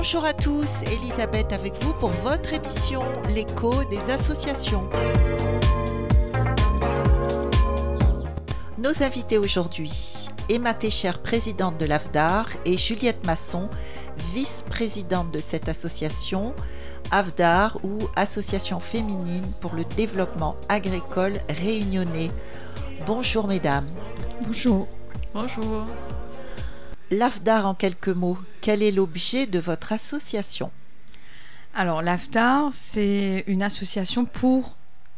Bonjour à tous, Elisabeth avec vous pour votre émission L'écho des associations. Nos invités aujourd'hui, Emma Técher, présidente de l'AFDAR, et Juliette Masson, vice-présidente de cette association, AFDAR ou Association féminine pour le développement agricole réunionnais. Bonjour mesdames. Bonjour. Bonjour. L'AFDAR en quelques mots, quel est l'objet de votre association? Alors l'AFDAR, c'est une association pour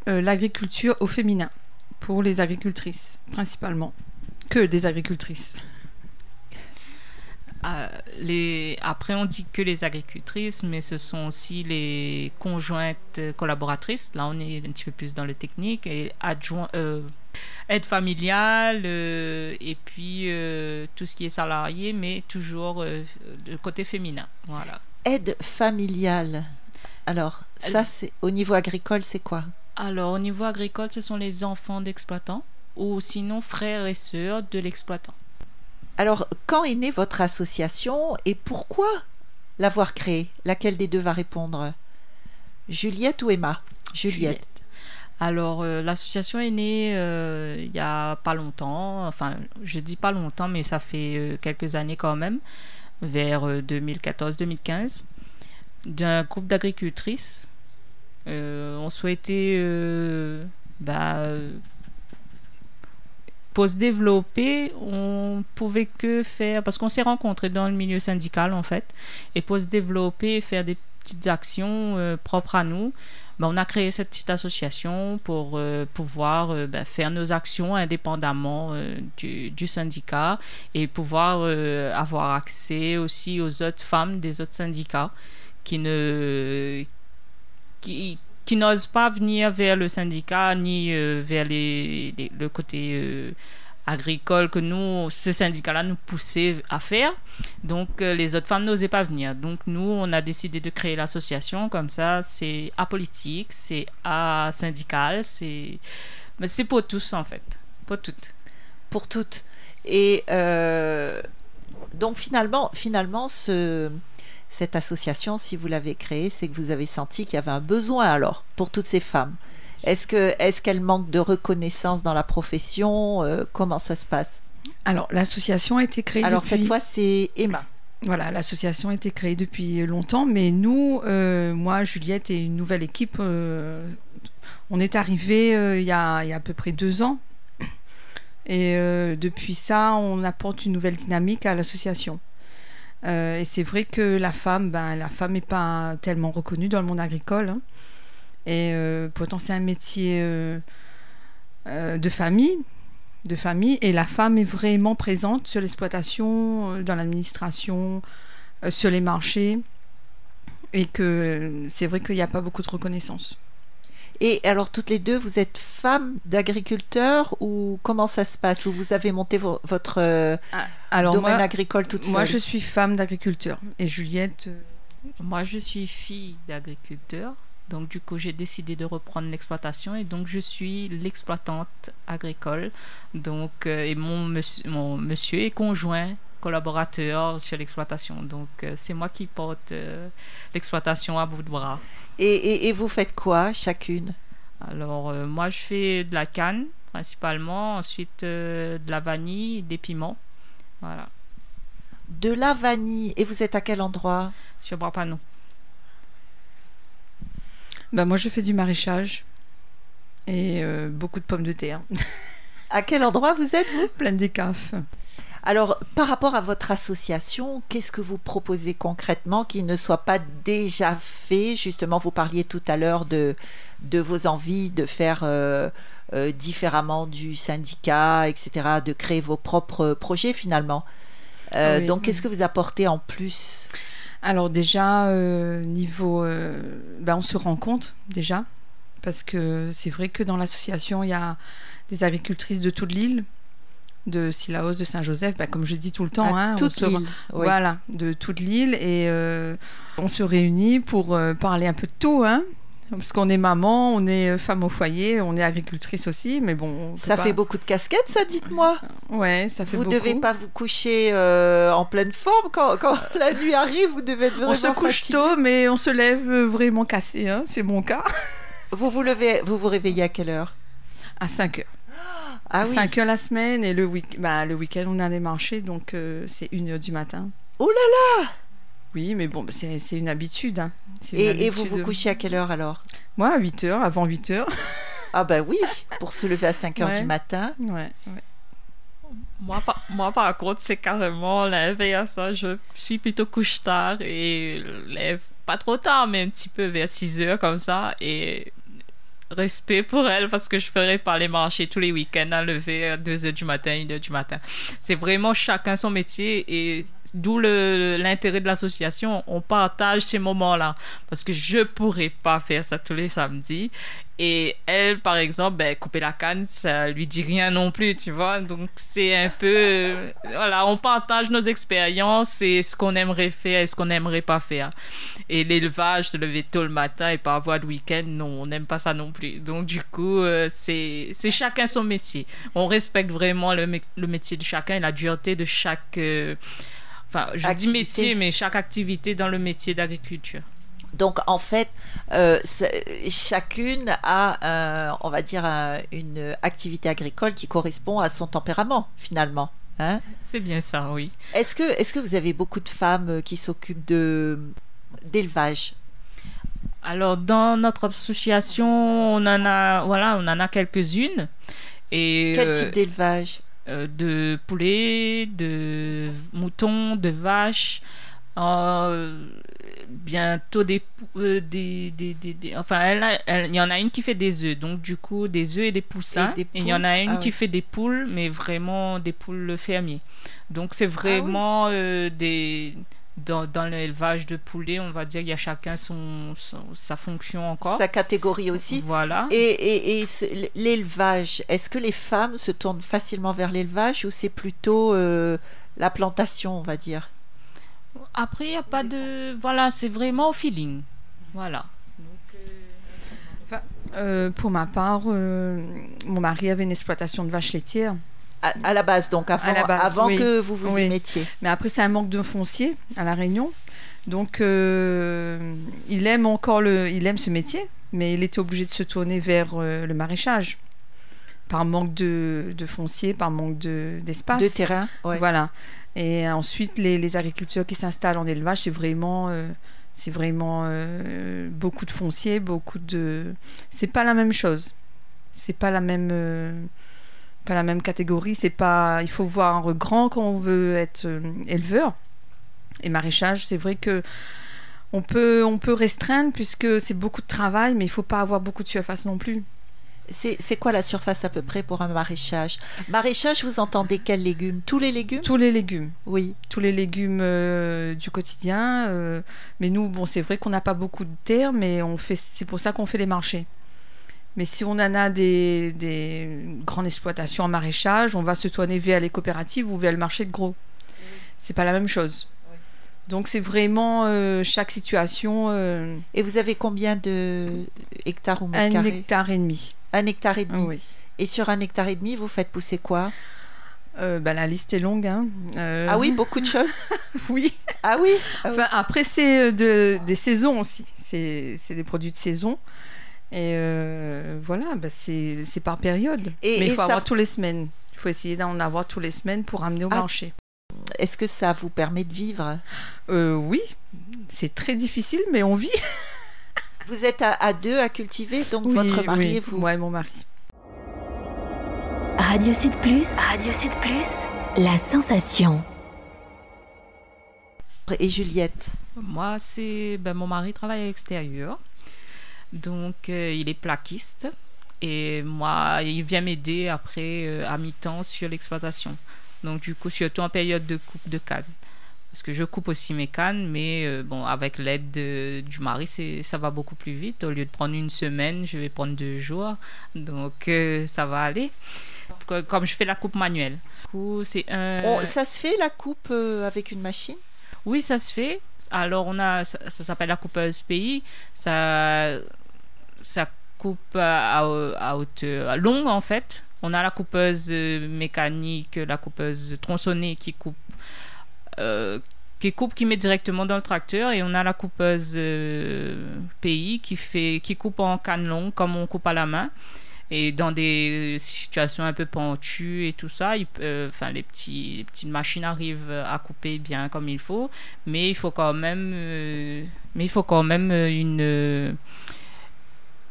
euh, l'agriculture au féminin, pour les agricultrices principalement, que des agricultrices. Euh, les... Après, on dit que les agricultrices, mais ce sont aussi les conjointes collaboratrices. Là, on est un petit peu plus dans le technique et adjoint, euh, aide familiale euh, et puis euh, tout ce qui est salarié, mais toujours euh, le côté féminin. Voilà. Aide familiale. Alors, ça, c'est au niveau agricole, c'est quoi? Alors, au niveau agricole, ce sont les enfants d'exploitants ou sinon frères et sœurs de l'exploitant. Alors, quand est née votre association et pourquoi l'avoir créée? Laquelle des deux va répondre? Juliette ou Emma? Juliette. Alors, euh, l'association est née euh, il y a pas longtemps. Enfin, je dis pas longtemps, mais ça fait euh, quelques années quand même, vers 2014-2015, d'un groupe d'agricultrices. on souhaitait bah, pour se développer, on pouvait que faire, parce qu'on s'est rencontrés dans le milieu syndical en fait, et pour se développer, faire des petites actions propres à nous, ben, on a créé cette petite association pour euh, pouvoir euh, ben, faire nos actions indépendamment du, du, syndicat et pouvoir avoir accès aussi aux autres femmes des autres syndicats qui ne qui, qui n'osent pas venir vers le syndicat ni vers les, le côté agricole que nous, ce syndicat-là nous poussait à faire. Donc, euh, les autres femmes n'osaient pas venir. Donc, nous, on a décidé de créer l'association. Comme ça, c'est apolitique, c'est asyndical, c'est... Mais c'est pour tous, en fait. Pour toutes. Pour toutes. Et euh, donc, finalement, finalement ce, cette association, si vous l'avez créée, c'est que vous avez senti qu'il y avait un besoin, alors, pour toutes ces femmes. Est-ce que est-ce qu'elle manque de reconnaissance dans la profession euh, Comment ça se passe? Alors l'association a été créée. Alors depuis... cette fois c'est Emma. Voilà, l'association a été créée depuis longtemps, mais nous, euh, moi, Juliette et une nouvelle équipe, euh, on est arrivé euh, il, y a, il y a à peu près deux ans. Et depuis ça, on apporte une nouvelle dynamique à l'association. Et c'est vrai que la femme, ben, la femme n'est pas tellement reconnue dans le monde agricole. Hein. Et euh, pourtant, c'est un métier euh, euh, de famille, de famille, et la femme est vraiment présente sur l'exploitation, euh, dans l'administration, euh, sur les marchés, et que c'est vrai qu'il n'y a pas beaucoup de reconnaissance. Et alors, toutes les deux, vous êtes femmes d'agriculteurs ou comment ça se passe? Ou vous avez monté vo votre euh, alors domaine moi, agricole toute seule? moi, je suis femme d'agriculteur, et Juliette. euh, Moi, je suis fille d'agriculteur. Donc, du coup, j'ai décidé de reprendre l'exploitation et donc je suis l'exploitante agricole. Donc, euh, et mon monsieur, mon monsieur est conjoint collaborateur sur l'exploitation. Donc, euh, c'est moi qui porte euh, l'exploitation à bout de bras. et, et, et vous faites quoi chacune? Alors, moi, je fais de la canne principalement, ensuite de la vanille, des piments. Voilà, De la vanille. Et vous êtes à quel endroit? Sur Brapanon. Ben, moi, je fais du maraîchage et euh, beaucoup de pommes de terre, À quel endroit vous êtes vous? Plein d'écafes. Alors, par rapport à votre association, qu'est-ce que vous proposez concrètement qui ne soit pas déjà fait? Justement, vous parliez tout à l'heure de, de vos envies de faire euh, euh, différemment du syndicat, etc., de créer vos propres projets finalement. Ah oui. Donc, qu'est-ce que vous apportez en plus? Alors déjà, euh, niveau... euh, ben, on se rend compte déjà, parce que c'est vrai que dans l'association, il y a des agricultrices de toute l'île, de Sillaos, de Saint-Joseph, ben, comme je dis tout le temps. Hein, on toute se- l'île, oui. Voilà, de toute l'île. Et euh, on se réunit pour parler un peu de tout. Hein. Parce qu'on est maman, on est femme au foyer, on est agricultrice aussi, mais bon. Ça fait beaucoup de casquettes, ça, dites-moi. Ouais, ça fait vous beaucoup. Vous devez pas vous coucher euh, en pleine forme quand, quand, la nuit arrive, vous devez être vraiment On se couche tôt, mais on se lève vraiment cassé, hein, c'est mon cas. Vous vous levez, vous vous réveillez à quelle heure? À 5 heures. Ah oui. 5 heures la semaine et le, week bah, le week-end on a des marchés donc euh, c'est 1 heure du matin. Oh là là Oui mais bon bah, c'est une habitude. Hein. Une et, habitude. et, vous vous couchez à quelle heure alors? Moi à 8 heures, avant 8 heures. ah bah oui, pour se lever à 5 heures ouais. du matin. Ouais, ouais. Moi par, moi, par contre, c'est carrément lever à ça. Je suis plutôt couche tard et lève pas trop tard, mais un petit peu vers 6 heures comme ça. Et respect pour elle parce que je ferais pas les marchés tous les week-ends à lever à 2 heures du matin, 1 heure du matin. C'est vraiment chacun son métier et d'où l'intérêt de l'association. On partage ces moments-là parce que je pourrais pas faire ça tous les samedis. Et elle, par exemple, ben, couper la canne, ça lui dit rien non plus, tu vois. Donc, c'est un peu. Voilà, on partage nos expériences et ce qu'on aimerait faire et ce qu'on n'aimerait pas faire. Et l'élevage, se lever tôt le matin et pas avoir de week-end, non, on n'aime pas ça non plus. Donc, du coup, euh, c'est chacun son métier. On respecte vraiment le, le, métier de chacun et la dureté de chaque. Euh, enfin, je activité. dis métier, mais chaque activité dans le métier d'agriculture. Donc en fait, euh, chacune a, euh, on va dire, un, une activité agricole qui correspond à son tempérament finalement. Hein C'est bien ça, oui. Est-ce que, est que vous avez beaucoup de femmes qui s'occupent d'élevage? Alors dans notre association, on en a, voilà, on en a quelques-unes. Et quel type d'élevage? euh, De poulets, de moutons, de vaches. Euh, bientôt des, euh, des, des, enfin elle, a, elle, il y en a une qui fait des œufs donc du coup des œufs et des poussins et, il y en a une ah, qui oui. fait des poules mais vraiment des poules fermiers donc c'est vraiment ah, oui. euh, des dans, dans l'élevage de poulets, on va dire, il y a chacun son, son, sa fonction encore. Sa catégorie aussi. Voilà. Et, et, et l'élevage, est-ce que les femmes se tournent facilement vers l'élevage ou c'est plutôt euh, la plantation, on va dire? Après, il n'y a pas de. Voilà, c'est vraiment au feeling. Voilà. Enfin, euh, pour ma part, euh, mon mari avait une exploitation de vaches laitières. À, à la base, donc, avant, base, avant oui. que vous vous oui. y mettiez. Mais après, c'est un manque de foncier à La Réunion. Donc, euh, il aime encore le, il aime ce métier, mais il était obligé de se tourner vers euh, le maraîchage par manque de, de foncier, par manque d'espace. De, de, terrain, ouais. Voilà. Et ensuite, les, les agriculteurs qui s'installent en élevage, c'est vraiment, euh, c'est vraiment euh, beaucoup de foncier, beaucoup de. C'est pas la même chose. C'est pas la même, euh, pas la même catégorie. C'est pas. Il faut voir grand quand on veut être éleveur. Et maraîchage, c'est vrai que on peut, on peut restreindre puisque c'est beaucoup de travail, mais il faut pas avoir beaucoup de surface non plus. C'est quoi la surface à peu près pour un maraîchage? Maraîchage, vous entendez quels légumes? Tous les légumes? Tous les légumes. Oui. Tous les légumes euh, du quotidien. Euh, mais nous, bon, c'est vrai qu'on n'a pas beaucoup de terre, mais on fait, c'est pour ça qu'on fait les marchés. Mais si on en a des, des, grandes exploitations en maraîchage, on va se tourner vers les coopératives ou vers le marché de gros. C'est pas la même chose. Donc c'est vraiment euh, chaque situation. euh, Et vous avez combien de hectares ou mètres un carrés hectare et demi. Un hectare et demi. Oui. Et sur un hectare et demi, vous faites pousser quoi Euh, bah, la liste est longue. Hein. Euh, Ah oui, beaucoup de choses oui. Ah oui, ah oui. Enfin, après, c'est de, des saisons aussi. C'est des produits de saison. Et voilà, bah, c'est par période. Et- Mais il faut ça- avoir tous les semaines. Il faut essayer d'en avoir tous les semaines pour amener au Ah. marché. Est-ce que ça vous permet de vivre? Euh, oui, c'est très difficile, mais on vit. Vous êtes à, à deux à cultiver, donc Oui, votre mari oui. et vous Ouais, mon mari. Radio Sud Plus. Radio Sud Plus. La sensation. Et Juliette? Moi, c'est. Ben, mon mari travaille à l'extérieur. Donc, euh, il est plaquiste. Et moi, il vient m'aider après euh, à mi-temps sur l'exploitation. Donc, du coup, surtout en période de coupe de canne. Parce que je coupe aussi mes cannes, mais euh, bon, avec l'aide de- du mari, ça va beaucoup plus vite. Au lieu de prendre une semaine, je vais prendre deux jours. Donc, euh, ça va aller. Co- Comme je fais la coupe manuelle. Du coup, c'est un. On- Ça se fait la coupe euh, avec une machine? Oui, ça se fait. Alors, on a, ça, ça s'appelle la coupeuse pays. Ça, ça coupe à, à hauteur longue en fait. On a la coupeuse mécanique, la coupeuse tronçonnée qui coupe, qui coupe, qui met directement dans le tracteur, et on a la coupeuse pays qui fait, qui coupe en canne comme on coupe à la main. Et dans des situations un peu pentues et tout ça, les, petites machines arrivent à couper bien comme il faut, mais il faut quand même, euh, mais il faut quand même une,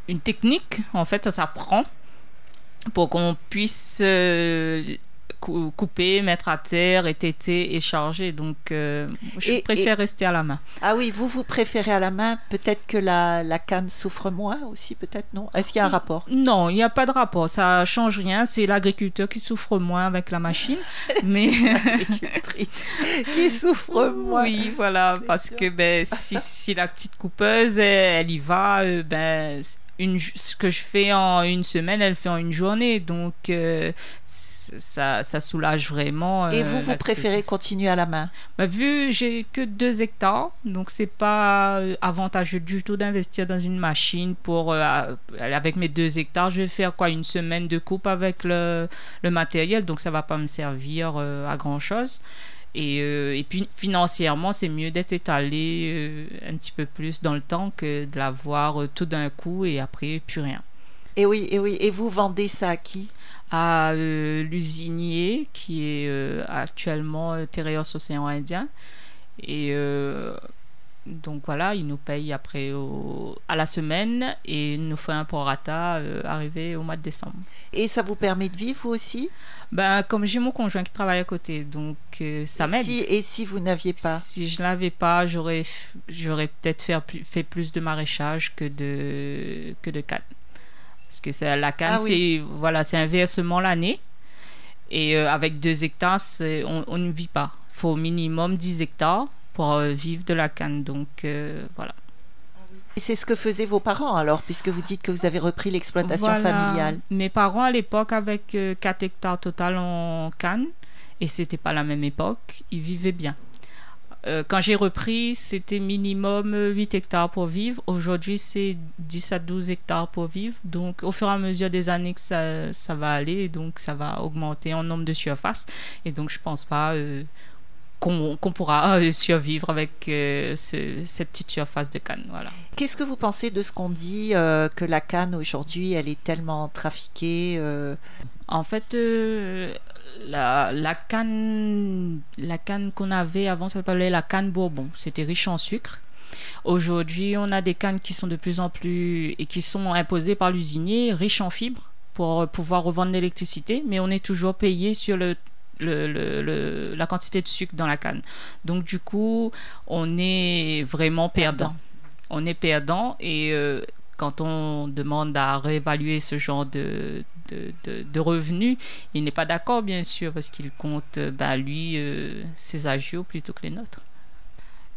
une technique, en fait, ça s'apprend pour qu'on puisse euh, couper, mettre à terre, étêter et charger. Donc, euh, je préfère rester à la main. Ah oui, vous, vous préférez à la main. Peut-être que la, la, canne souffre moins aussi, peut-être non? Est-ce qu'il y a un rapport? Non, il n'y a pas de rapport. Ça change rien. C'est l'agriculteur qui souffre moins avec la machine. mais l'agricultrice qui souffre moins. Oui, voilà. Parce que ben, si, si, la petite coupeuse, elle, y va, euh, ben, ce que je fais en une semaine, elle fait en une journée. Donc, euh, ça, ça, soulage vraiment. Et vous, euh, vous préférez continuer à la main? Bah, Vu j'ai que 2 hectares, donc c'est pas euh, avantageux du tout d'investir dans une machine pour. avec mes 2 hectares, je vais faire quoi? Une semaine de coupe avec le, le matériel, donc ça va pas me servir à grand chose. Et, euh, et puis financièrement, c'est mieux d'être étalé euh, un petit peu plus dans le temps que de l'avoir euh, tout d'un coup et après plus rien. Et oui, et oui. Et vous vendez ça à qui? À l'usinier qui est actuellement Tereos Océan Indien. Et donc voilà, il nous paye après à la semaine et nous fait un prorata euh, arrivé au mois de décembre. Et ça vous permet de vivre vous aussi? Ben, Comme j'ai mon conjoint qui travaille à côté, donc euh, ça m'aide. Si, et si vous n'aviez pas? Si je n'avais pas, j'aurais, j'aurais peut-être fait, fait plus de maraîchage que de, que de canne. Parce que c'est, la canne, ah c'est, voilà, c'est un versement l'année. Et euh, avec deux hectares, on, on ne vit pas. Il faut au minimum 10 hectares pour euh, vivre de la canne. Donc euh, voilà. Et c'est ce que faisaient vos parents alors, puisque vous dites que vous avez repris l'exploitation familiale. Mes parents à l'époque, avec 4 euh, hectares total en canne, et c'était pas la même époque, ils vivaient bien. quand j'ai repris, c'était minimum 8 hectares pour vivre. Aujourd'hui, c'est 10 à 12 hectares pour vivre. Donc, au fur et à mesure des années que ça, ça va aller, donc ça va augmenter en nombre de surfaces. Et donc, je pense pas qu'on pourra euh, survivre avec euh, cette petite surface de canne. Voilà. Qu'est-ce que vous pensez de ce qu'on dit euh, que la canne aujourd'hui, elle est tellement trafiquée En fait, la, la, canne, la canne qu'on avait avant, ça s'appelait la canne Bourbon. C'était riche en sucre. Aujourd'hui, on a des cannes qui sont de plus en plus et qui sont imposées par l'usinier, riches en fibres pour pouvoir revendre l'électricité, mais on est toujours payé sur le le, la quantité de sucre dans la canne. Donc du coup, on est vraiment perdant. On est perdant et euh, quand on demande à réévaluer ce genre de, de, revenus, il n'est pas d'accord bien sûr parce qu'il compte bah, lui euh, ses agios plutôt que les nôtres.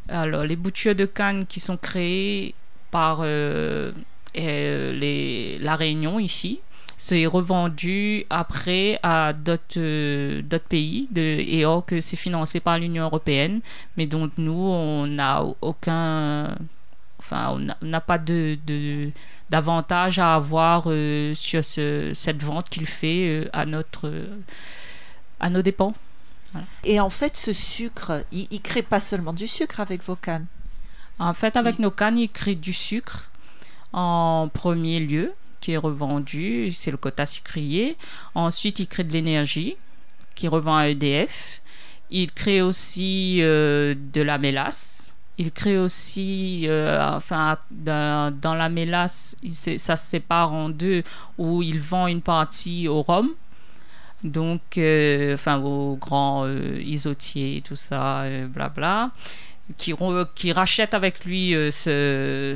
Alors les boutures de canne qui sont créées par euh, les, la Réunion ici, c'est revendu après à d'autres euh, d'autres pays de, et or que c'est financé par l'Union européenne. Mais donc nous on n'a aucun enfin on n'a pas de, d'avantage à avoir euh, sur ce, cette vente qu'il fait euh, à notre à nos dépens. Et en fait ce sucre il, il crée pas seulement du sucre avec vos cannes. En fait avec nos cannes il crée du sucre en premier lieu qui est revendu, c'est le quota sucrier. Ensuite, il crée de l'énergie qui revend à EDF. Il crée aussi euh, de la mélasse. Il crée aussi, euh, enfin, dans, la mélasse, ça se sépare en deux, où il vend une partie au rhum, donc, euh, enfin, aux grands isotiers, tout ça, blabla, qui, qui rachète avec lui ce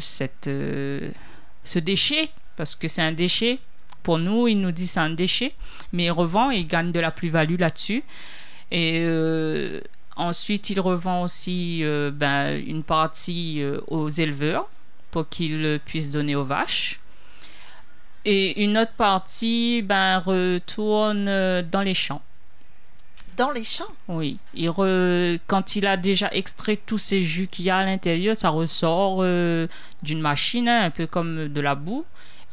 déchet parce que c'est un déchet. Pour nous, il nous dit c'est un déchet, mais il revend et il gagne de la plus-value là-dessus. Et euh, ensuite, il revend aussi euh, ben, une partie euh, aux éleveurs pour qu'ils puissent donner aux vaches. Et une autre partie ben, retourne dans les champs. Dans les champs? Oui. Il re- Quand il a déjà extrait tous ces jus qu'il y a à l'intérieur, ça ressort d'une machine, hein, un peu comme de la boue,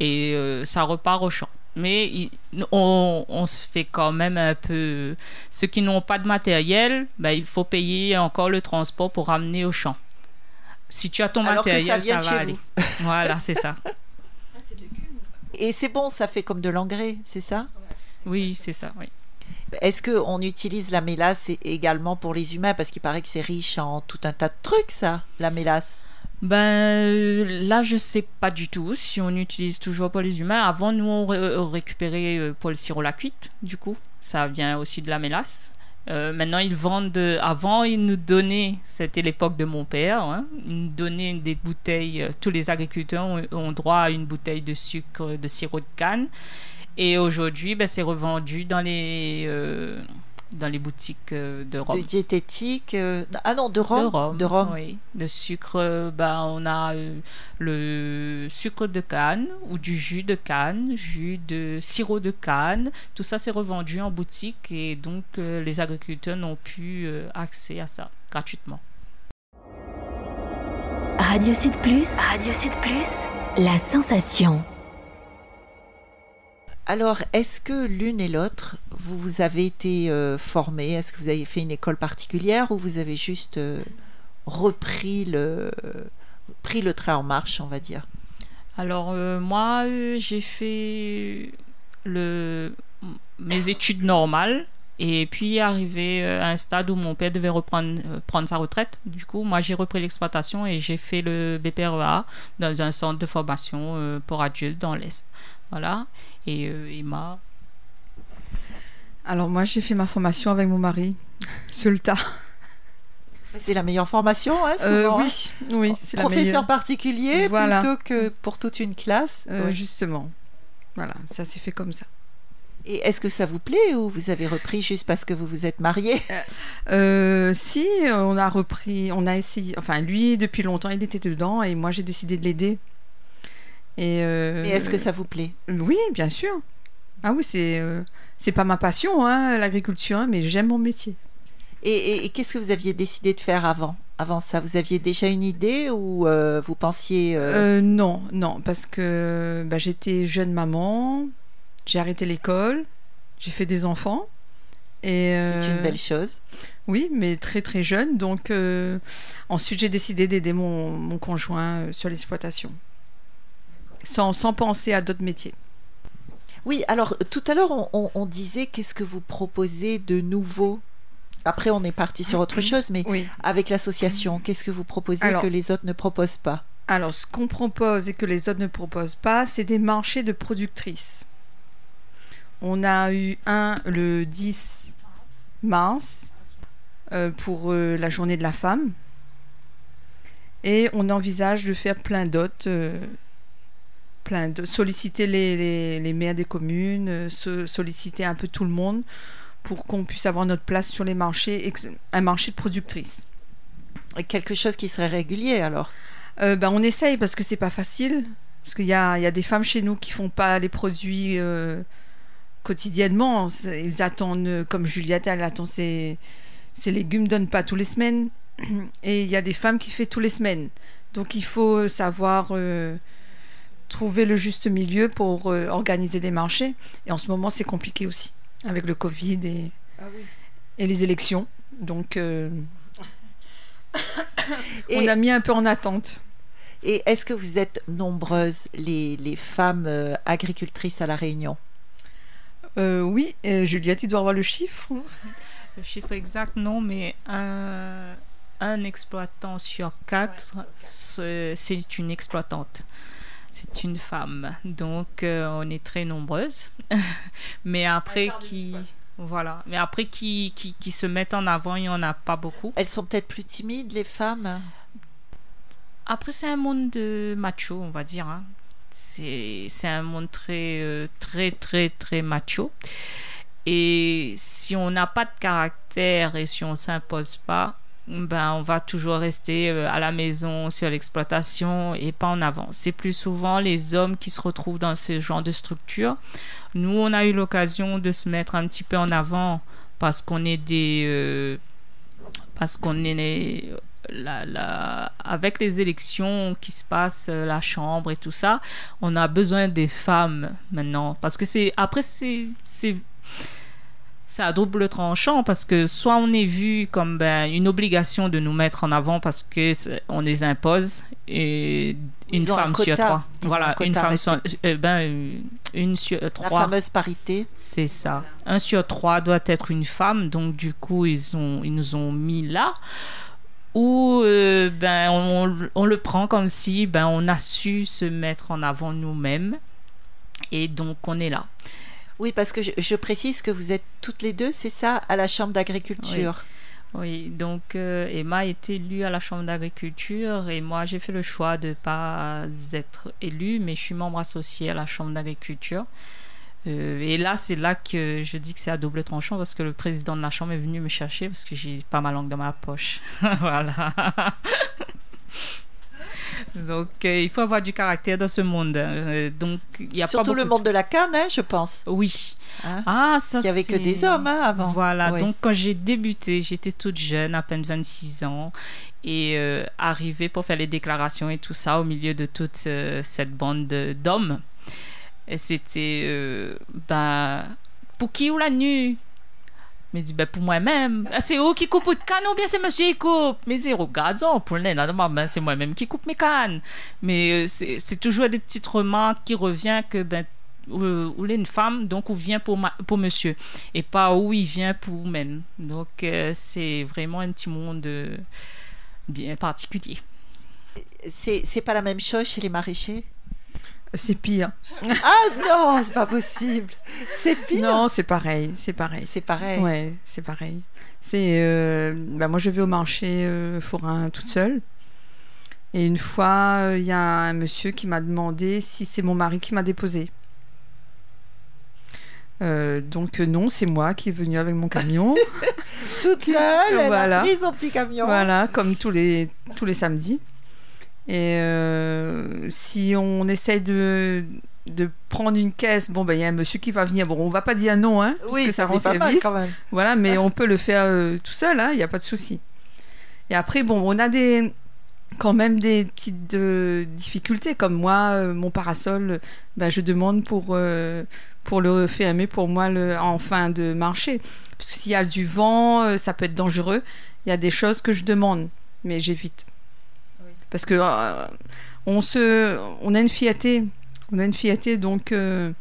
et euh, ça repart au champ. Mais il- on, on se fait quand même un peu... Ceux qui n'ont pas de matériel, ben, il faut payer encore le transport pour ramener au champ. Si tu as ton Alors ça matériel, vient ça, de va chez aller. vous. Voilà, c'est ça. Et c'est bon, ça fait comme de l'engrais, c'est ça? Oui, c'est ça, oui. Est-ce qu'on utilise la mélasse également pour les humains? Parce qu'il paraît que c'est riche en tout un tas de trucs, ça, la mélasse. Ben euh, là, je sais pas du tout si on utilise toujours pour les humains. Avant, nous, on, on récupérait euh, pour le sirop la cuite, du coup. Ça vient aussi de la mélasse. Euh, maintenant, ils vendent. de- Avant, ils nous donnaient, c'était l'époque de mon père, hein, ils nous donnaient des bouteilles. euh, tous les agriculteurs ont, droit à une bouteille de sucre, de sirop de canne. Et aujourd'hui, ben, c'est revendu dans les, euh, dans les boutiques euh, de Rome. De diététique. euh, Ah non, de Rome. De Rome. De Rome. Oui. Le sucre, euh, bah, on a le sucre de canne ou du jus de canne, jus de sirop de canne. Tout ça, c'est revendu en boutique et donc euh, les agriculteurs n'ont plus euh, accès à ça gratuitement. Radio Sud Plus. Radio Sud Plus. La sensation. Alors, est-ce que l'une et l'autre, vous, vous avez été euh, formés? Est-ce que vous avez fait une école particulière ou vous avez juste euh, repris le, pris le train en marche, on va dire? Alors euh, moi, euh, j'ai fait mes études normales et puis arrivé à un stade où mon père devait reprendre prendre sa retraite. Du coup, moi j'ai repris l'exploitation et j'ai fait le BPREA dans un centre de formation pour adultes dans l'Est. Voilà. Et euh, Emma, Alors moi j'ai fait ma formation avec mon mari le tas. C'est la meilleure formation, hein, Euh, souvent, hein. oui, oui, c'est la Professeur meilleure. particulier Voilà. plutôt que pour toute une classe. Euh, Oui. Justement. Voilà, ça s'est fait comme ça. Et est-ce que ça vous plaît ou vous avez repris juste parce que vous vous êtes mariés Euh, si, on a repris, on a essayé. Enfin, lui, depuis longtemps, il était dedans et moi, j'ai décidé de l'aider. Et, euh, Et est-ce que ça vous plaît? Oui, bien sûr. Ah oui, c'est euh, c'est pas ma passion, hein, l'agriculture, hein, mais j'aime mon métier. Et, et- et qu'est-ce que vous aviez décidé de faire avant Avant ça, vous aviez déjà une idée ou euh, vous pensiez euh, Euh, non, non, parce que bah, j'étais jeune maman, j'ai arrêté l'école, j'ai fait des enfants. Et, c'est une belle chose Oui, mais très très jeune. Donc ensuite, j'ai décidé d'aider mon, mon conjoint sur l'exploitation. Sans, sans penser à d'autres métiers. Oui, alors tout à l'heure, on, on- on disait qu'est-ce que vous proposez de nouveau? Après, on est parti sur autre chose, mais Oui. avec l'association, qu'est-ce que vous proposez Alors- que les autres ne proposent pas? Alors, ce qu'on propose et que les autres ne proposent pas, c'est des marchés de productrices. On a eu un le 10 mars euh, pour euh, la journée de la femme. Et on envisage de faire plein d'autres. euh, plein de solliciter les, les, les maires des communes, euh, so- solliciter un peu tout le monde pour qu'on puisse avoir notre place sur les marchés, ex- un marché de productrices. Et Quelque chose qui serait régulier alors? Euh, ben, on essaye parce que c'est pas facile. Parce qu'il y y a des femmes chez nous qui font pas les produits euh, quotidiennement. Ils attendent, comme Juliette, elle attend ses, ses légumes, donne pas tous les semaines. Et il y a des femmes qui font tous les semaines. Donc il faut savoir euh, trouver le juste milieu pour euh, organiser des marchés. Et en ce moment, c'est compliqué aussi, avec le Covid et, et les élections. Donc euh, Et, on a mis un peu en attente. et est-ce que vous êtes nombreuses, les, les femmes euh, agricultrices à La Réunion? Euh, oui, euh, Juliette, il doit avoir le chiffre. le chiffre exact, non, mais un, un exploitant sur quatre, c'est une exploitante. C'est une femme. Donc, euh, on est très nombreuses. mais après, qui. Voilà. Mais après, qui, qui, qui se mettent en avant, il n'y en a pas beaucoup. Elles sont peut-être plus timides, les femmes? Après, c'est un monde de macho, on va dire. hein. C'est c'est un monde très, euh, très, très, très macho. Et si on n'a pas de caractère et si on s'impose pas, ben, on va toujours rester euh, à la maison sur l'exploitation et pas en avant. C'est plus souvent les hommes qui se retrouvent dans ce genre de structure. Nous, on a eu l'occasion de se mettre un petit peu en avant parce qu'on est des. euh, parce qu'on est. Avec les élections qui se passent, euh, la chambre et tout ça, on a besoin des femmes maintenant. Parce que c'est. Après, c'est. C'est à double tranchant parce que soit on est vu comme ben, une obligation de nous mettre en avant parce que on les impose et une ont un femme quota. trois. Voilà, un une femme sur, euh, ben, euh, une sur euh, La trois. fameuse parité. C'est ça. Un sur trois doit être une femme, donc du coup ils ont ils nous ont mis là où euh, ben on, on le prend comme si ben on a su se mettre en avant nous-mêmes et donc on est là. Oui, parce que je, précise que vous êtes toutes les deux, c'est ça, à la Chambre d'agriculture. Oui, donc euh, Emma a été élue à la Chambre d'agriculture et moi j'ai fait le choix de ne pas être élue, mais je suis membre associé à la Chambre d'agriculture. Euh, et là, c'est là que je dis que c'est à double tranchant parce que le président de la Chambre est venu me chercher parce que j'ai pas ma langue dans ma poche. voilà. donc euh, il faut avoir du caractère dans ce monde. Euh, donc il y a Surtout pas le monde de la canne, hein, je pense. Oui. Hein? Ah, ça Il n'y avait que des hommes hein, avant. voilà, Oui. donc quand j'ai débuté, j'étais toute jeune, à peine 26 ans, et euh, arrivée pour faire les déclarations et tout ça au milieu de toute euh, cette bande de- d'hommes. C'était, euh, ben, pour qui ou la nuit mais dit, ben, pour moi-même. C'est eux qui coupent de canne ou bien c'est monsieur qui coupe? Mais dit, regarde, ça, pour ben, c'est moi-même qui coupe mes cannes. Mais euh, c'est toujours des petites remarques qui reviennent que, ben, où, il est une femme, donc où vient pour, monsieur, et pas où il vient pour même. Donc euh, c'est vraiment un petit monde euh, bien particulier. C'est pas la même chose chez les maraîchers? C'est pire. Ah non, c'est pas possible. C'est pire. Non, c'est pareil, c'est pareil. C'est pareil. Ouais, c'est pareil. C'est, euh, bah, moi, je vais au marché euh, forain toute seule. Et une fois, euh, il y a un monsieur qui m'a demandé si c'est mon mari qui m'a déposé. Donc non, c'est moi qui est venu avec mon camion. Toute seule, elle Voilà. a pris son petit camion. Voilà, comme tous les, tous les samedis. Et euh, si on essaie de, de prendre une caisse, bon, ben il y a un monsieur qui va venir. Bon, on va pas dire non, hein, Oui, puisque ça, rend pas mal service. quand même. Voilà, mais on peut le faire euh, tout seul, hein, il n'y a pas de souci. Et après, bon, on a des, quand même des petites euh, difficultés, comme moi, mon parasol, ben, je demande pour, pour le fermer pour moi le, en fin de marché. Parce que s'il y a du vent, ça peut être dangereux. Il y a des choses que je demande, mais j'évite. Parce que euh, on, se, on a une fiaté, on a une fiaté, donc euh,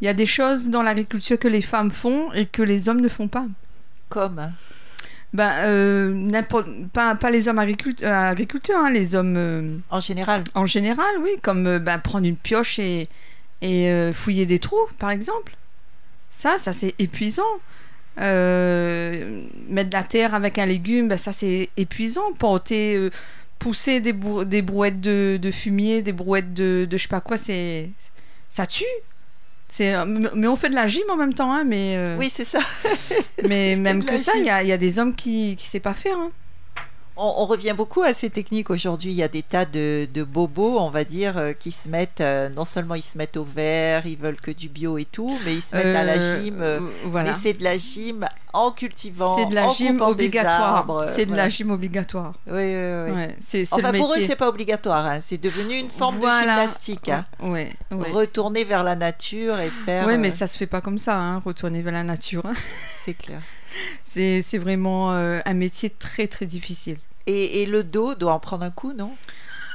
il y a des choses dans l'agriculture que les femmes font et que les hommes ne font pas. Comme. hein? Ben, euh, n'importe- pas, pas les hommes euh, agriculteurs, hein, les hommes euh, En général. en général, oui, comme euh, ben, prendre une pioche et, et fouiller des trous, par exemple. Ça, ça c'est épuisant. Mettre de la terre avec un légume, ben, ça c'est épuisant. Porter, pousser des, brou- des brouettes de, de fumier, des brouettes de, de je sais pas quoi, c'est ça tue. C'est, mais on fait de la gym en même temps, hein, mais, euh, Oui, c'est ça. mais même que ça, il y a, il y a des hommes qui ne savent pas faire. hein. On, on revient beaucoup à ces techniques aujourd'hui. Il y a des tas de, de bobos, on va dire, euh, qui se mettent, euh, non seulement ils se mettent au vert, ils veulent que du bio et tout, mais ils se mettent à la Euh, gym. voilà. Mais c'est de la gym en cultivant, C'est de la en gym obligatoire. C'est de voilà. la gym obligatoire. Oui, oui, oui. Ouais, c'est c'est Enfin, le pour eux, métier. c'est pas obligatoire. hein. C'est devenu une forme Voilà. de gymnastique. hein. Retourner vers la nature et faire. Ouais, mais ça se fait pas comme ça, hein, retourner vers la nature. C'est clair. C'est c'est vraiment euh, un métier très très difficile. Et, et le dos doit en prendre un coup, non?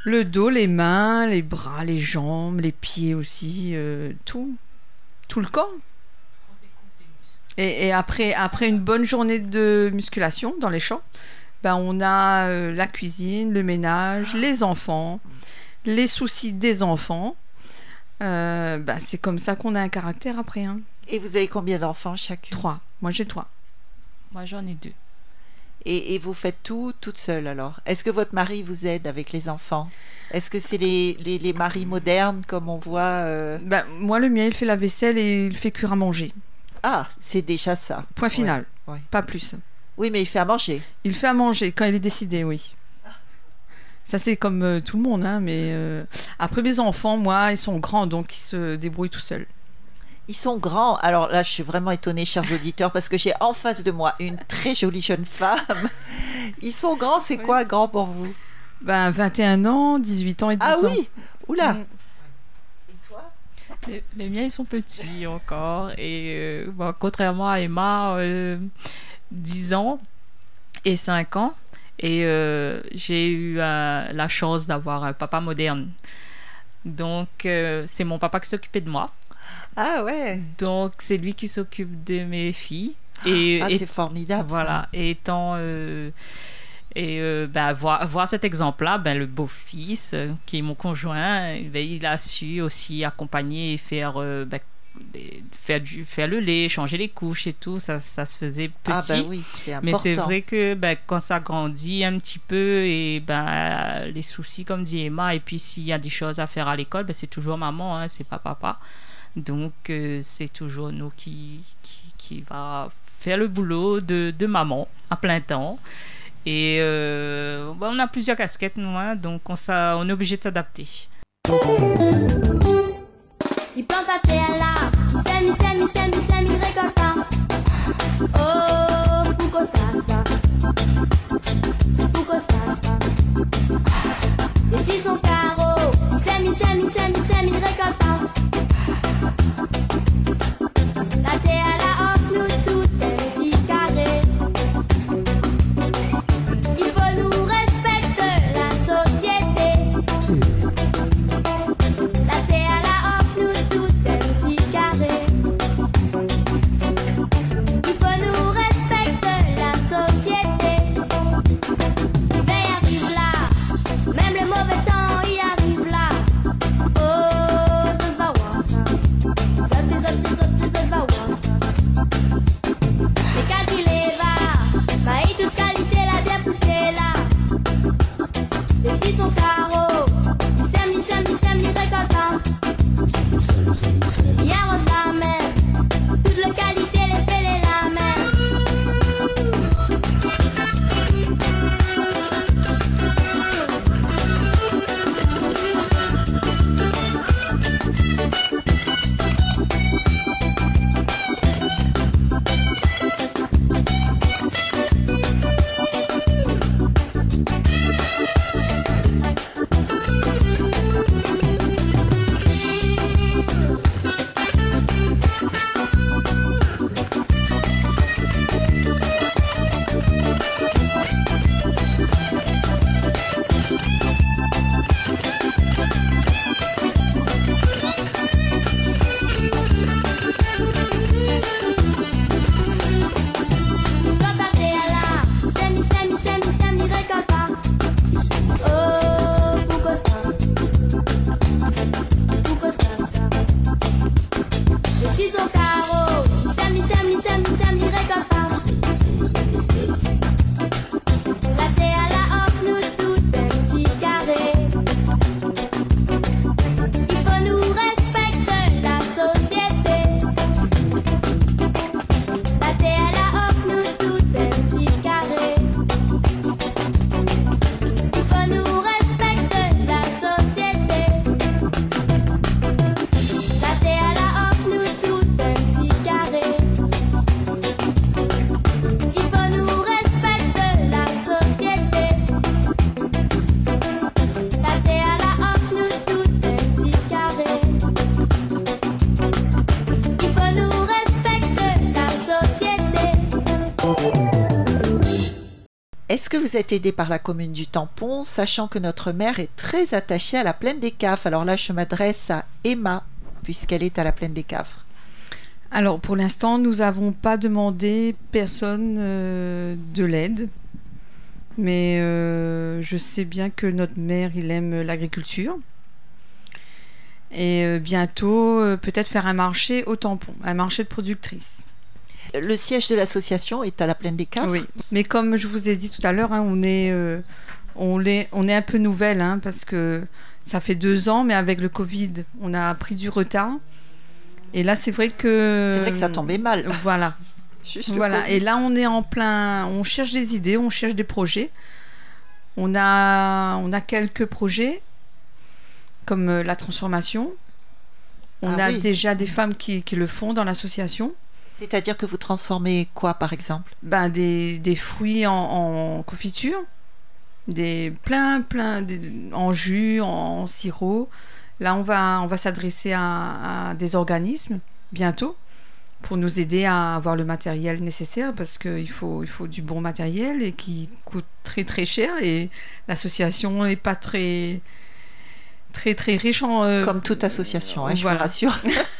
Le dos, les mains, les bras, les jambes, les pieds aussi, euh, tout. Tout le corps. Et, et après, après une bonne journée de musculation dans les champs, ben on a euh, la cuisine, le ménage, les enfants, les soucis des enfants. Euh, ben c'est comme ça qu'on a un caractère après. Hein. Et vous avez combien d'enfants chacune? Trois. Moi j'ai trois. Moi j'en ai deux. et, et vous faites tout toute seule alors? Est-ce que votre mari vous aide avec les enfants? Est-ce que c'est les, les, les maris modernes comme on voit euh, Ben, moi le mien il fait la vaisselle et il fait cuire à manger. Ah, c'est déjà ça. Point final. ouais. Pas plus. Oui, mais il fait à manger. Il fait à manger quand il est décidé, oui. Ça, c'est comme euh, tout le monde, hein, mais euh, après mes enfants, moi, ils sont grands, donc ils se débrouillent tout seuls. Ils sont grands. Alors là, je suis vraiment étonnée, chers auditeurs, parce que j'ai en face de moi une très jolie jeune femme. Ils sont grands, c'est quoi grand pour vous? Ben, 21 ans, 18 ans et 12 Ah ans. oui Oula Mm. Les, les miens, ils sont petits encore. Et euh, bon, contrairement à Emma, euh, 10 ans et 5 ans. Et euh, j'ai eu euh, la chance d'avoir un papa moderne. Donc, euh, c'est mon papa qui s'occupait de moi. Ah ouais Donc, c'est lui qui s'occupe de mes filles. Et, Ah, et- c'est formidable. ça. voilà. Et étant. euh, et euh, ben, voir, voir cet exemple-là, ben, le beau-fils, euh, qui est mon conjoint, eh ben, il a su aussi accompagner et faire, euh, ben, faire, du, faire le lait, changer les couches et tout. Ça, ça se faisait petit. Ah ben oui, c'est important. Mais c'est vrai que ben, quand ça grandit un petit peu et ben les soucis comme dit Emma et puis s'il y a des choses à faire à l'école ben, c'est toujours maman hein, c'est pas papa donc euh, c'est toujours nous qui, qui qui va faire le boulot de, de maman à plein temps. Et euh, ben, on a plusieurs casquettes nous hein, donc on, est obligé de s'adapter. La vous êtes aidé par la commune du Tampon, sachant que notre maire est très attachée à la plaine des Caves Alors là, je m'adresse à Emma, puisqu'elle est à la plaine des Caves. Alors pour l'instant, nous n'avons pas demandé personne euh, de l'aide. Mais euh, je sais bien que notre maire, il aime l'agriculture. Et euh, bientôt, peut-être faire un marché au tampon, un marché de productrices. Le siège de l'association est à la plaine des Caves Oui. Mais comme je vous ai dit tout à l'heure, hein, on, est, euh, on, est, on est un peu nouvelle, hein, parce que ça fait deux ans, mais avec le Covid, on a pris du retard. Et là, c'est vrai que... C'est vrai que ça tombait mal. Voilà. Juste le Voilà, Covid. et là on est en plein, on cherche des idées, on cherche des projets. On a, on a quelques projets comme euh, la transformation. On Ah a oui. déjà des femmes qui, qui le font dans l'association. C'est-à-dire que vous transformez quoi, par exemple? Ben, des, des fruits en, en confiture, des plein, plein, des- en jus, en, sirop. Là, on va, on va s'adresser à, à des organismes bientôt pour nous aider à avoir le matériel nécessaire parce qu'il faut, il faut du bon matériel et qui coûte très très cher et l'association n'est pas très très très riche en euh, Comme toute association, hein, je voilà. vous rassure.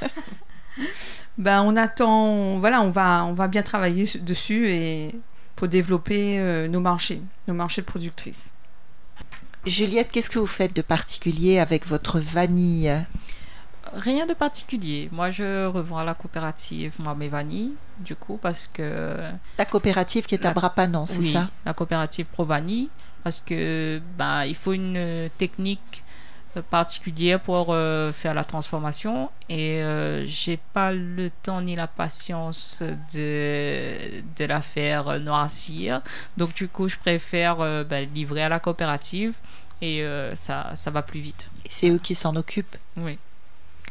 ben, on attend, voilà, on va, on va bien travailler su- dessus et pour développer euh, nos marchés, nos marchés de productrices. Juliette, qu'est-ce que vous faites de particulier avec votre vanille? Rien de particulier. Moi, je revends à la coopérative moi, mes vanilles, du coup, parce que La coopérative qui est à La- Brapanon, c'est oui, ça? la coopérative Provani, parce que ben, il faut une technique particulière pour euh, faire la transformation et euh, j'ai pas le temps ni la patience de, de la faire noircir. Donc du coup, je préfère euh, ben, livrer à la coopérative et ça, ça va plus vite. Et C'est eux qui s'en occupent. Oui.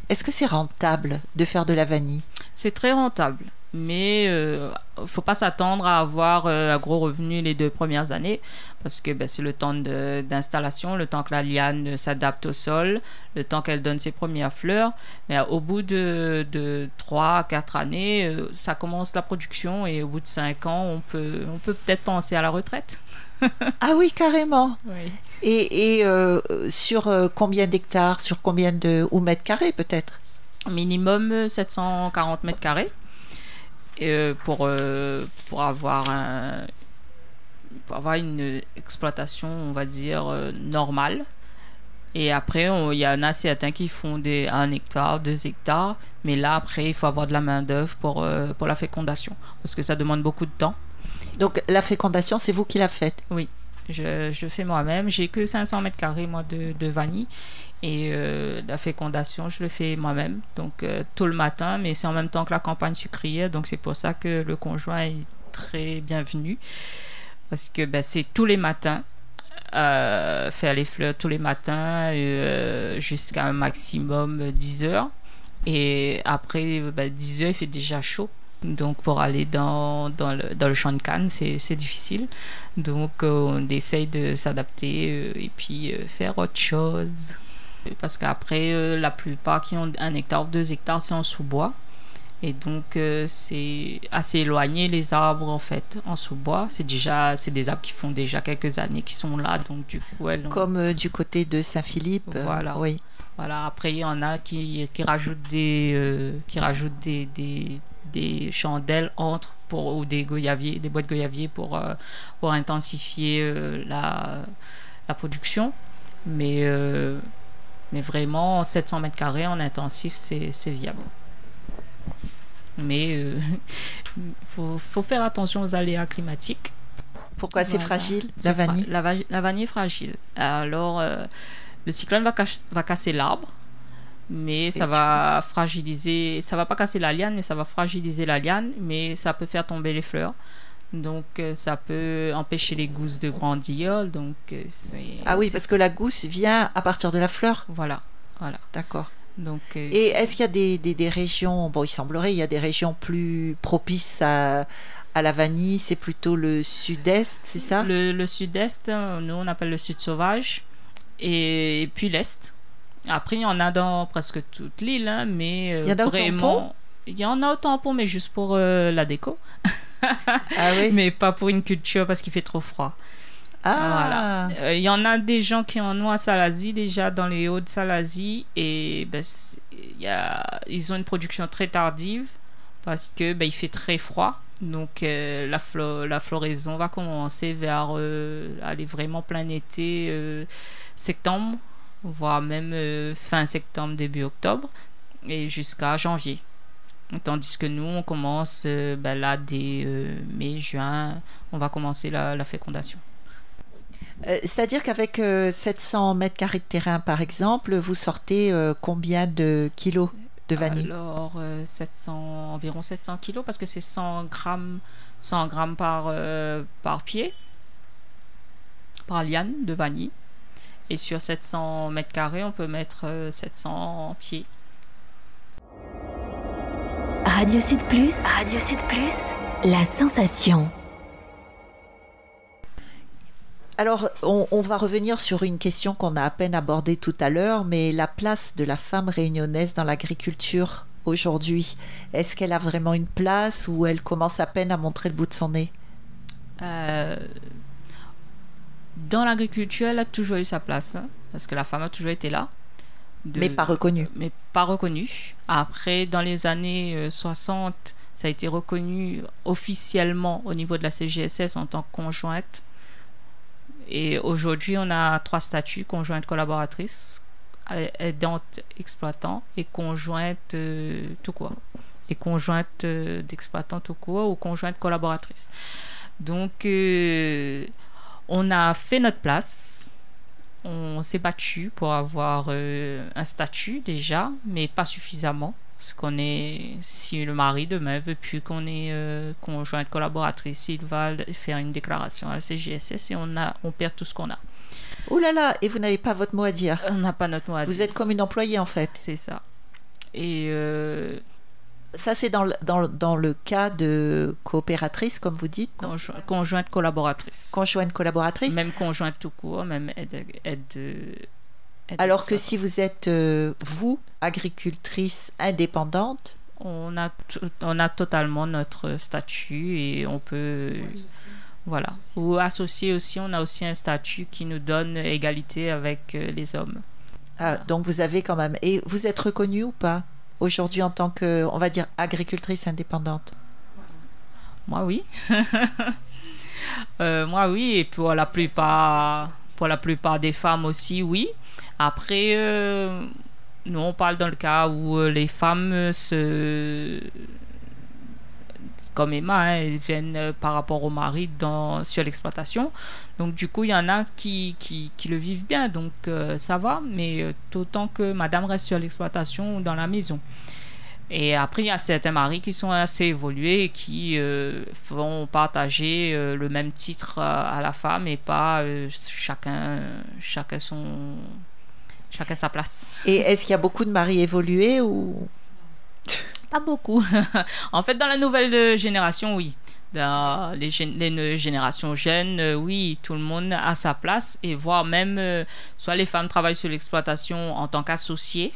Est-ce que c'est rentable de faire de la vanille? C'est très rentable, mais euh, faut pas s'attendre à avoir euh, un gros revenu les deux premières années parce que ben, c'est le temps d'installation, le temps que la liane s'adapte au sol, le temps qu'elle donne ses premières fleurs. Mais euh, au bout de, de 3 à 4 années, euh, ça commence la production et au bout de 5 ans, on peut on peut peut-être penser à la retraite. Ah oui, carrément. Oui. Et, et, euh, sur euh, combien d'hectares Sur combien de... ou mètres carrés peut-être? Minimum euh, 740 mètres carrés euh, pour, euh, pour, avoir un- pour avoir une exploitation, on va dire, euh, normale. Et après, il y en a certains qui font des 1 hectare, 2 hectares. Mais là, après, il faut avoir de la main-d'œuvre pour, euh, pour la fécondation. Parce que ça demande beaucoup de temps. Donc la fécondation, c'est vous qui la faites? Je, je fais moi-même. J'ai que 500 mètres carrés, moi, de, de vanille. Et euh, la fécondation, je le fais moi-même. Donc, euh, tôt le matin, mais c'est en même temps que la campagne sucrière. Donc, c'est pour ça que le conjoint est très bienvenu. Parce que ben, c'est tous les matins. euh, faire les fleurs tous les matins euh, jusqu'à un maximum 10 heures. Et après ben, 10 heures, il fait déjà chaud. Donc pour aller dans, dans, le, dans le champ de canne, c'est difficile. Donc on essaye de s'adapter et puis faire autre chose. Parce qu'après, euh, la plupart qui ont un hectare ou deux hectares, c'est en sous-bois. Et donc euh, c'est assez éloigné les arbres en fait en sous-bois. C'est déjà c'est des arbres qui font déjà quelques années qui sont là. Donc du coup, elles ont- Comme euh, du côté de Saint-Philippe Voilà. Oui. voilà, après, il y en a qui, qui rajoutent des, qui rajoutent des, des, des chandelles entre pour, ou des goyaviers, des boîtes goyaviers pour, euh, pour intensifier euh, la, la production. Mais, euh, mais vraiment, 700 mètres carrés en intensif, c'est viable. Mais il faut, faut faire attention aux aléas climatiques. Pourquoi c'est Voilà. fragile, la fra- vanille la, va- la vanille est fragile. Alors, euh, le cyclone va, va casser l'arbre, mais ça va fragiliser. Ça va pas casser la liane, mais ça va fragiliser la liane, mais ça peut faire tomber les fleurs. Donc, euh, ça peut empêcher les gousses de grandir. Donc, euh, c'est. Ah oui, parce que la gousse vient à partir de la fleur. Voilà, voilà. D'accord. Donc, euh, Et est-ce qu'il y a des, des, des régions, bon, il semblerait, il y a des régions plus propices à, à la vanille, c'est plutôt le sud-est, c'est ça? Le, le sud-est, euh, nous on appelle le sud sauvage, et, puis l'est. Après, il y en a dans presque toute l'île, hein, mais Il y en a au vraiment. Il y en a au tampon, mais juste pour la déco. Ah oui Mais pas pour une culture parce qu'il fait trop froid. Ah, Euh, Il y en a des gens qui en ont à Salazie, déjà dans les Hauts-de-Salazie, et ben, c'est- il y a, ils ont une production très tardive parce que ben, il fait très froid. Donc euh, la, flo- la floraison va commencer vers euh, aller vraiment plein été, euh, septembre, voire même euh, fin septembre, début octobre, et jusqu'à janvier. Tandis que nous, on commence euh, ben, là dès euh, mai, juin, on va commencer la, la fécondation. Euh, C'est-à-dire qu'avec euh, 700 mètres carrés de terrain, par exemple, vous sortez combien de kilos de vanille? Alors, euh, 700, environ 700 kilos, parce que c'est 100 grammes, 100 grammes par, par pied, par liane de vanille. Et sur 700 mètres carrés, on peut mettre euh, 700 pieds. Radio Sud Plus. Radio Sud Plus. La sensation. Alors, on, on va revenir sur une question qu'on a à peine abordée tout à l'heure, mais la place de la femme réunionnaise dans l'agriculture aujourd'hui. Est-ce qu'elle a vraiment une place ou elle commence à peine à montrer le bout de son nez? Euh, dans l'agriculture, elle a toujours eu sa place, hein, parce que la femme a toujours été là. De- Mais pas reconnue. mais pas reconnue. Après, dans les années euh, 60, ça a été reconnu officiellement au niveau de la CGSS en tant que conjointe. Et aujourd'hui, on a trois statuts conjointe collaboratrice, a- aidante exploitant et conjointe euh, tout court. Et conjointe euh, d'exploitant tout court ou conjointe collaboratrice. Donc, euh, on a fait notre place. On s'est battu pour avoir euh, un statut déjà, mais pas suffisamment. Parce qu'on est, si le mari demain veut plus qu'on est euh, conjointe collaboratrice, il va faire une déclaration à la CGSS et on, a, on perd tout ce qu'on a. Oh là là, et vous n'avez pas votre mot à dire. On n'a pas notre mot à Vous dire. êtes comme une employée en fait. C'est ça. Et euh, Ça, c'est dans, le- dans, dans le cas de coopératrice, comme vous dites, conjo- conjointe collaboratrice. conjointe collaboratrice. Même conjointe tout court, même aide. aide, aide Alors que si vous êtes, euh, vous, agricultrice indépendante, on a, on a totalement notre statut et on peut. Voilà. Ou associé aussi, on a aussi un statut qui nous donne égalité avec euh, les hommes. ah, donc vous avez quand même. Et vous êtes reconnue ou pas? Aujourd'hui en tant que, on va dire, agricultrice indépendante Moi, oui. Euh, moi, oui. Et pour la plupart, pour la plupart des femmes aussi, oui. Après, euh, nous, on parle dans le cas où euh, les femmes se. Comme Emma, hein, elles viennent euh, par rapport au mari dans, sur l'exploitation. Donc, du coup, il y en a qui, qui, qui le vivent bien. Donc, euh, ça va. Mais euh, autant que madame reste sur l'exploitation ou dans la maison. Et après, il y a certains maris qui sont assez évolués et qui euh, vont partager euh, le même titre à, à la femme et pas euh, chacun, chacun, son, chacun sa place. Et est-ce qu'il y a beaucoup de maris évolués ou? Beaucoup. en fait, dans la nouvelle euh, génération, oui. Dans les, les générations jeunes, euh, oui, tout le monde a sa place et voire même, euh, soit les femmes travaillent sur l'exploitation en tant qu'associées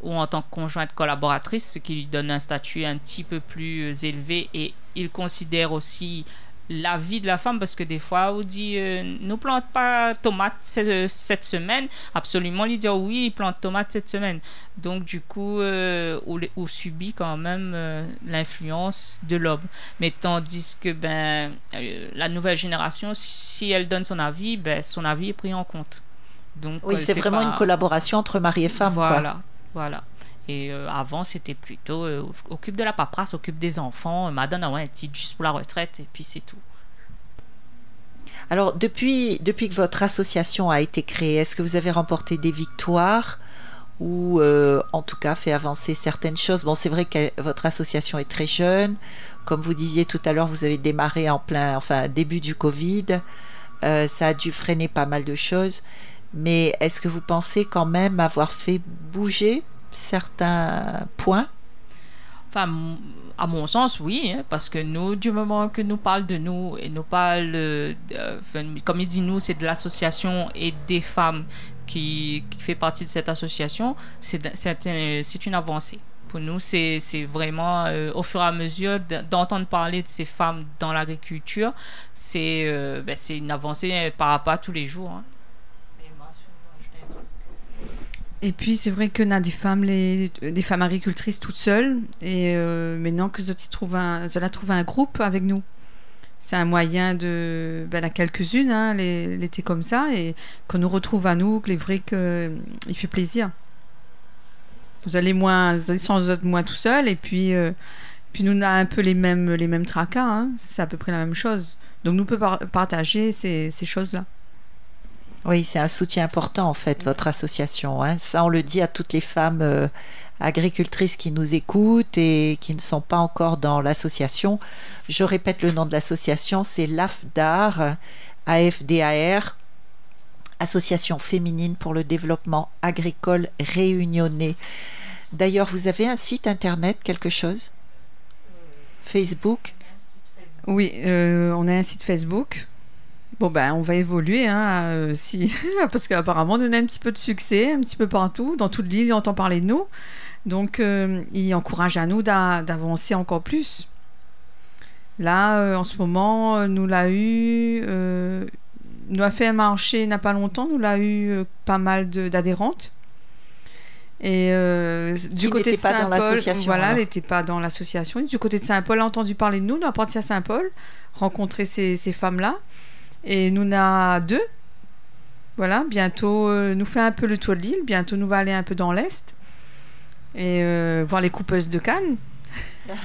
ou en tant que conjointe collaboratrice, ce qui lui donne un statut un petit peu plus élevé et il considère aussi la vie de la femme parce que des fois on dit euh, nous plante pas tomates ce- cette semaine absolument lui dire oui il plante tomates cette semaine donc du coup euh, on, subit quand même euh, l'influence de l'homme mais tandis que ben euh, la nouvelle génération si elle donne son avis ben son avis est pris en compte donc Oui, euh, c'est vraiment pas- une collaboration entre mari et femme. quoi. voilà, voilà. Et euh, avant, c'était plutôt euh, occupe de la paperasse, occupe des enfants, euh, madame a ouais, un titre juste pour la retraite, et puis c'est tout. Alors, depuis, depuis que votre association a été créée, est-ce que vous avez remporté des victoires ou en tout cas fait avancer certaines choses? Bon, c'est vrai que votre association est très jeune. Comme vous disiez tout à l'heure, vous avez démarré en plein, enfin, début du Covid. Ça a dû freiner pas mal de choses. Mais est-ce que vous pensez quand même avoir fait bouger certains points? Enfin, à mon sens, oui, hein, parce que nous, du moment que nous parlons de nous et nous enfin, comme il dit nous, c'est de l'association et des femmes qui, qui fait partie de cette association, c'est une avancée. Pour nous, c'est vraiment euh, au fur et à mesure d'entendre parler de ces femmes dans l'agriculture, c'est euh, ben, une avancée euh, par rapport à tous les jours. hein. Et puis c'est vrai qu'on a des femmes, les, des femmes agricultrices toutes seules. Et euh, maintenant que Zoti trouve un, Zola trouve un groupe avec nous. C'est un moyen de. Ben, quelques-unes, hein, les- l'été comme ça, et qu'on nous retrouve à nous, que les vrais que il fait plaisir. Vous allez moins, vous êtes moins tout seuls, et puis, euh, puis nous on a un peu les mêmes, les mêmes tracas, hein. c'est à peu près la même chose. Donc nous on peut par- partager ces choses-là. Oui, c'est un soutien important en fait, votre association. hein. Ça, on le dit à toutes les femmes euh, agricultrices qui nous écoutent et qui ne sont pas encore dans l'association. Je répète le nom de l'association, c'est l'AFDAR, AFDAR, Association féminine pour le développement agricole réunionnais. D'ailleurs, vous avez un site internet, quelque chose? Facebook? Oui, euh, on a un site Facebook. Bon, ben, on va évoluer, hein, euh, si... parce qu'apparemment, on a un petit peu de succès, un petit peu partout. Dans toute l'île, on entend parler de nous. Donc, euh, il encourage à nous d'a- d'avancer encore plus. Là, euh, en ce moment, nous l'a eu, nous a fait un marché il n'y a pas longtemps, nous l'a eu pas mal d'adhérentes. Et euh, du côté de n'étaient pas dans Saint-Paul, l'association, voilà, elle n'était pas dans l'association. Du côté de Saint-Paul, elle a entendu parler de nous, nous a parti à Saint-Paul, rencontrer ces, ces femmes-là. Et nous en a deux. Voilà, bientôt, euh, nous fait un peu le tour de l'île. Bientôt, nous va aller un peu dans l'Est. Et euh, voir les coupeuses de Cannes.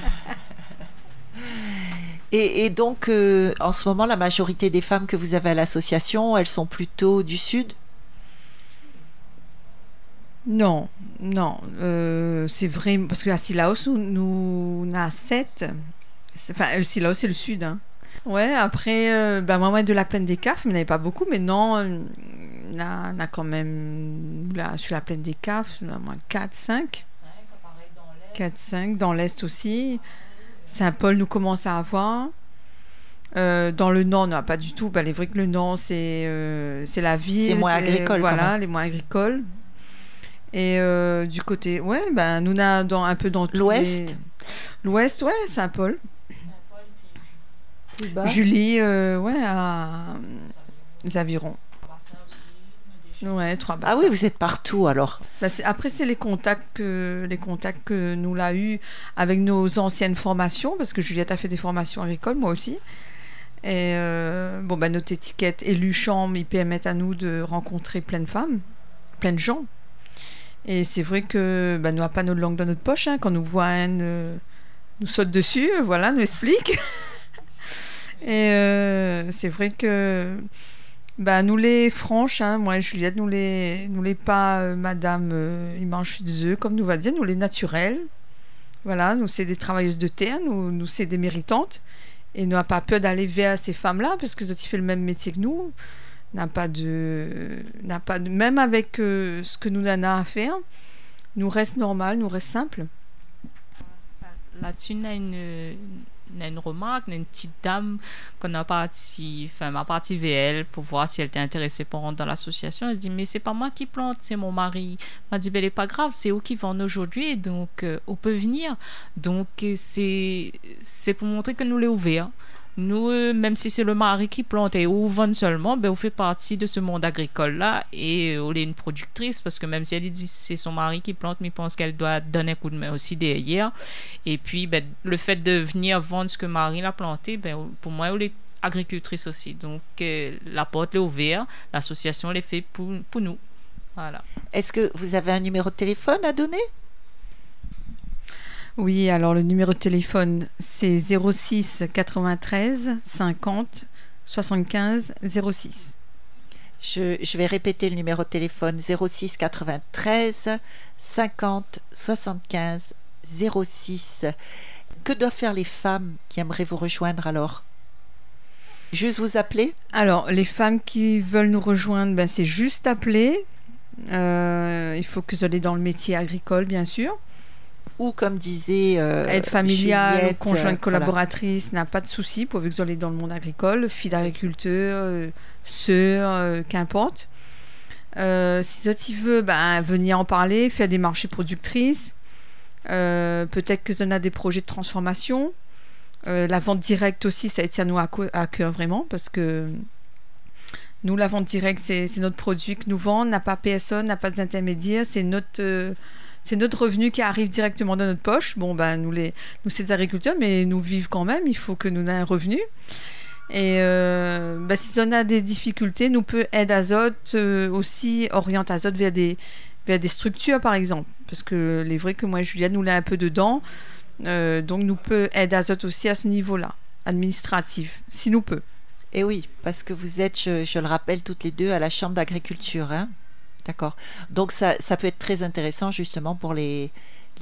Et, et donc, euh, en ce moment, la majorité des femmes que vous avez à l'association, elles sont plutôt du Sud? Non, non. euh, c'est vrai, parce qu'à Sillaos, nous, nous on a sept. Enfin, Sillaos, c'est le sud. Hein. Ouais, après, euh, moi, moi, de la plaine des CAF, mais il n'y en avait pas beaucoup. Mais non, euh, on a, on a quand même, là, sur la plaine des CAF, on a moins 4, 5. 4, 5. Dans l'Est aussi. Saint-Paul nous commence à avoir. Euh, dans le Nord, non, pas du tout. Il est vrai que le Nord, c'est euh, c'est la ville. C'est moins agricole, Voilà, les moins agricoles. Et euh, du côté, ouais, ben, nous on a dans, un peu dans L'Ouest les- L'Ouest, ouais, Saint-Paul. Julie, euh, ouais, à les avirons. Ouais, trois Ah oui, vous êtes partout alors. Bah, après, c'est les contacts, que, les contacts que nous l'a eu avec nos anciennes formations, parce que Juliette a fait des formations agricoles, moi aussi. Et euh, bon, bah, notre étiquette élu chambre, ils permettent à nous de rencontrer plein de femmes, plein de gens. Et c'est vrai que bah, nous n'avons pas notre langue dans notre poche. hein. quand nous voit un, euh, nous saute dessus, voilà, nous explique. Et euh, c'est vrai que bah, nous les franches, hein, moi et Juliette, nous les, nous les pas euh, madame euh, il mange des œufs, comme nous va dire, nous les naturels. Voilà, nous c'est des travailleuses de terre, nous, nous c'est des méritantes. Et nous n'a pas peur d'aller vers ces femmes-là, parce que ont fait le même métier que nous. N'a pas de, n'a pas même avec euh, ce que nous en a à faire, nous reste normal, nous reste simple. Là-dessus, on a une, une remarque, une petite dame qu'on a parti, enfin, m'a parti elle pour voir si elle était intéressée pour rentrer dans l'association. Elle dit, mais c'est pas moi qui plante, c'est mon mari. m'a dit, ben, elle est pas grave, c'est eux qui vendent aujourd'hui, donc euh, on peut venir. Donc, euh, c'est, c'est pour montrer que nous les ouverts. Nous, euh, même si c'est le mari qui plante et ou vend seulement, ben, on fait partie de ce monde agricole-là et euh, on est une productrice parce que même si elle dit c'est son mari qui plante, mais pense qu'elle doit donner un coup de main aussi derrière. Et puis, ben, le fait de venir vendre ce que Marie l'a planté, ben, pour moi, elle est agricultrice aussi. Donc, euh, la porte est ouverte, l'association l'est fait pour, pour nous. Voilà. Est-ce que vous avez un numéro de téléphone à donner? Oui, alors le numéro de téléphone, c'est 06 93 50 75 06. je, je vais répéter le numéro de téléphone 06 93 50 75 06. Que doivent faire les femmes qui aimeraient vous rejoindre alors? Juste vous appeler? Alors, les femmes qui veulent nous rejoindre, ben, c'est juste appeler. Euh, il faut que vous allez dans le métier agricole, bien sûr. Ou comme disait euh, Aide familiale, Juliette, conjointe euh, voilà. collaboratrice, n'a pas de souci pourvu que vous allez dans le monde agricole, fille d'agriculteur, euh, sœur, euh, qu'importe. Euh, si tu veux, ben, venir en parler, faire des marchés productrices. Peut-être que en a des projets de transformation. La vente directe aussi, ça tient nous à, à cœur vraiment parce que nous, la vente directe, c'est notre produit que nous vendons, n'a pas PSO, n'a pas d'intermédiaire, c'est notre, c'est notre revenu qui arrive directement dans notre poche. Bon, ben, nous, les, nous c'est des agriculteurs, mais nous vivons quand même, il faut que nous ayons un revenu. Et euh, ben, si on a des difficultés, nous peut aide azote euh, aussi oriente azote vers des, vers des structures par exemple. Parce que les vrai que moi et Julia, nous l'a un peu dedans. Euh, donc nous peut aide azote aussi à ce niveau-là, administratif, si nous peut. Et Eh oui, parce que vous êtes, je, je le rappelle, toutes les deux à la Chambre d'agriculture. Hein D'accord. Donc ça, ça peut être très intéressant justement pour les,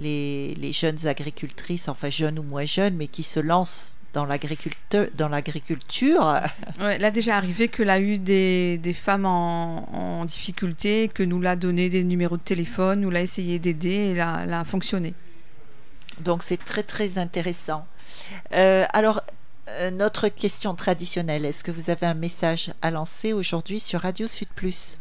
les, les jeunes agricultrices, enfin jeunes ou moins jeunes, mais qui se lancent dans l'agriculteur, dans l'agriculture. Ouais, là déjà arrivé que l'a eu des, des femmes en, en difficulté, que nous l'a donné des numéros de téléphone, nous l'a essayé d'aider et l'a, l'a fonctionné. Donc c'est très très intéressant. Euh, alors, euh, notre question traditionnelle, est-ce que vous avez un message à lancer aujourd'hui sur Radio Sud Plus?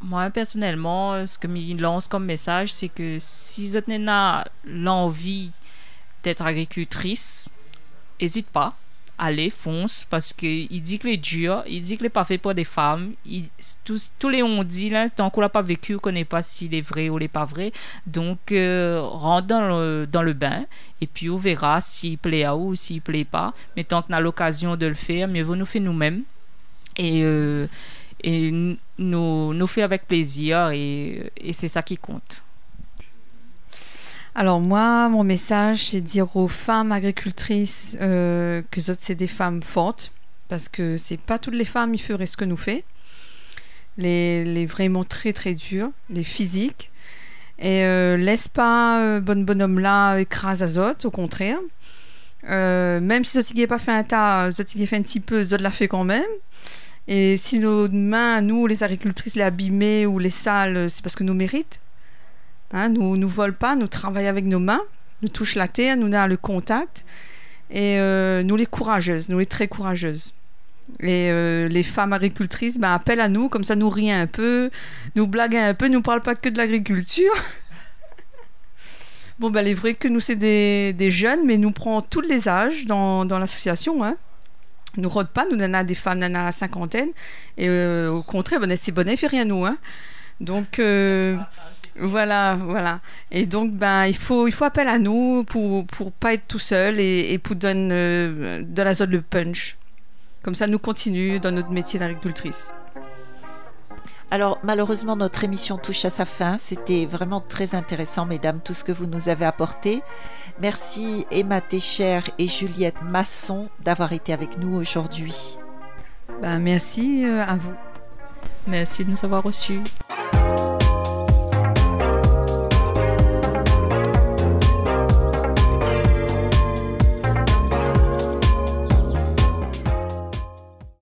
Moi, personnellement, ce que je lance comme message, c'est que si vous avez l'envie d'être agricultrice, n'hésite pas. Allez, fonce, parce qu'il dit que les dur, il dit que les pas fait pour des femmes. Tous, tous les on dit, là, tant qu'on l'a pas vécu, on connaît pas s'il est vrai ou n'est pas vrai. Donc, euh, rentre dans le, dans le bain, et puis on verra s'il plaît à ou s'il plaît pas. Mais tant qu'on a l'occasion de le faire, mieux vaut nous faire nous-mêmes. Et, euh, et nous, nous faire avec plaisir, et, c'est ça qui compte. Alors moi, mon message, c'est dire aux femmes agricultrices euh, que c'est des femmes fortes, parce que c'est pas toutes les femmes qui feraient ce que nous fait. Les, les vraiment très très dures, les physiques. Et euh, laisse pas euh, bonne bonhomme là écrase azote, au contraire. Euh, même si Zotigé n'a pas fait un tas, Zotigé fait un petit peu, Zot l'a fait quand même. Et si nos mains, nous, les agricultrices, les abîmées ou les sales, c'est parce que nous méritons. Hein, nous ne volons pas, nous travaillons avec nos mains, nous touchons la terre, nous avons le contact. Et euh, nous les courageuses, nous les très courageuses. Et euh, les femmes agricultrices ben, appellent à nous, comme ça nous rient un peu, nous blaguent un peu, nous parlent pas que de l'agriculture. bon, ben, il est vrai que nous, c'est des, des jeunes, mais nous prenons tous les âges dans, dans l'association. Hein. Nous rôde pas, nous avons des femmes, en avons la cinquantaine. Et euh, au contraire, ben, c'est bonnet, fait rien nous. Hein. Donc, euh, voilà, voilà. Et donc, ben, il faut, il faut appel à nous pour pour pas être tout seul et, pour donner euh, de la zone de punch. Comme ça, nous continuons dans notre métier d'agricultrice. Alors malheureusement notre émission touche à sa fin. C'était vraiment très intéressant mesdames tout ce que vous nous avez apporté. Merci Emma Técher et Juliette Masson d'avoir été avec nous aujourd'hui. Ben, merci euh, à vous. Merci de nous avoir reçus.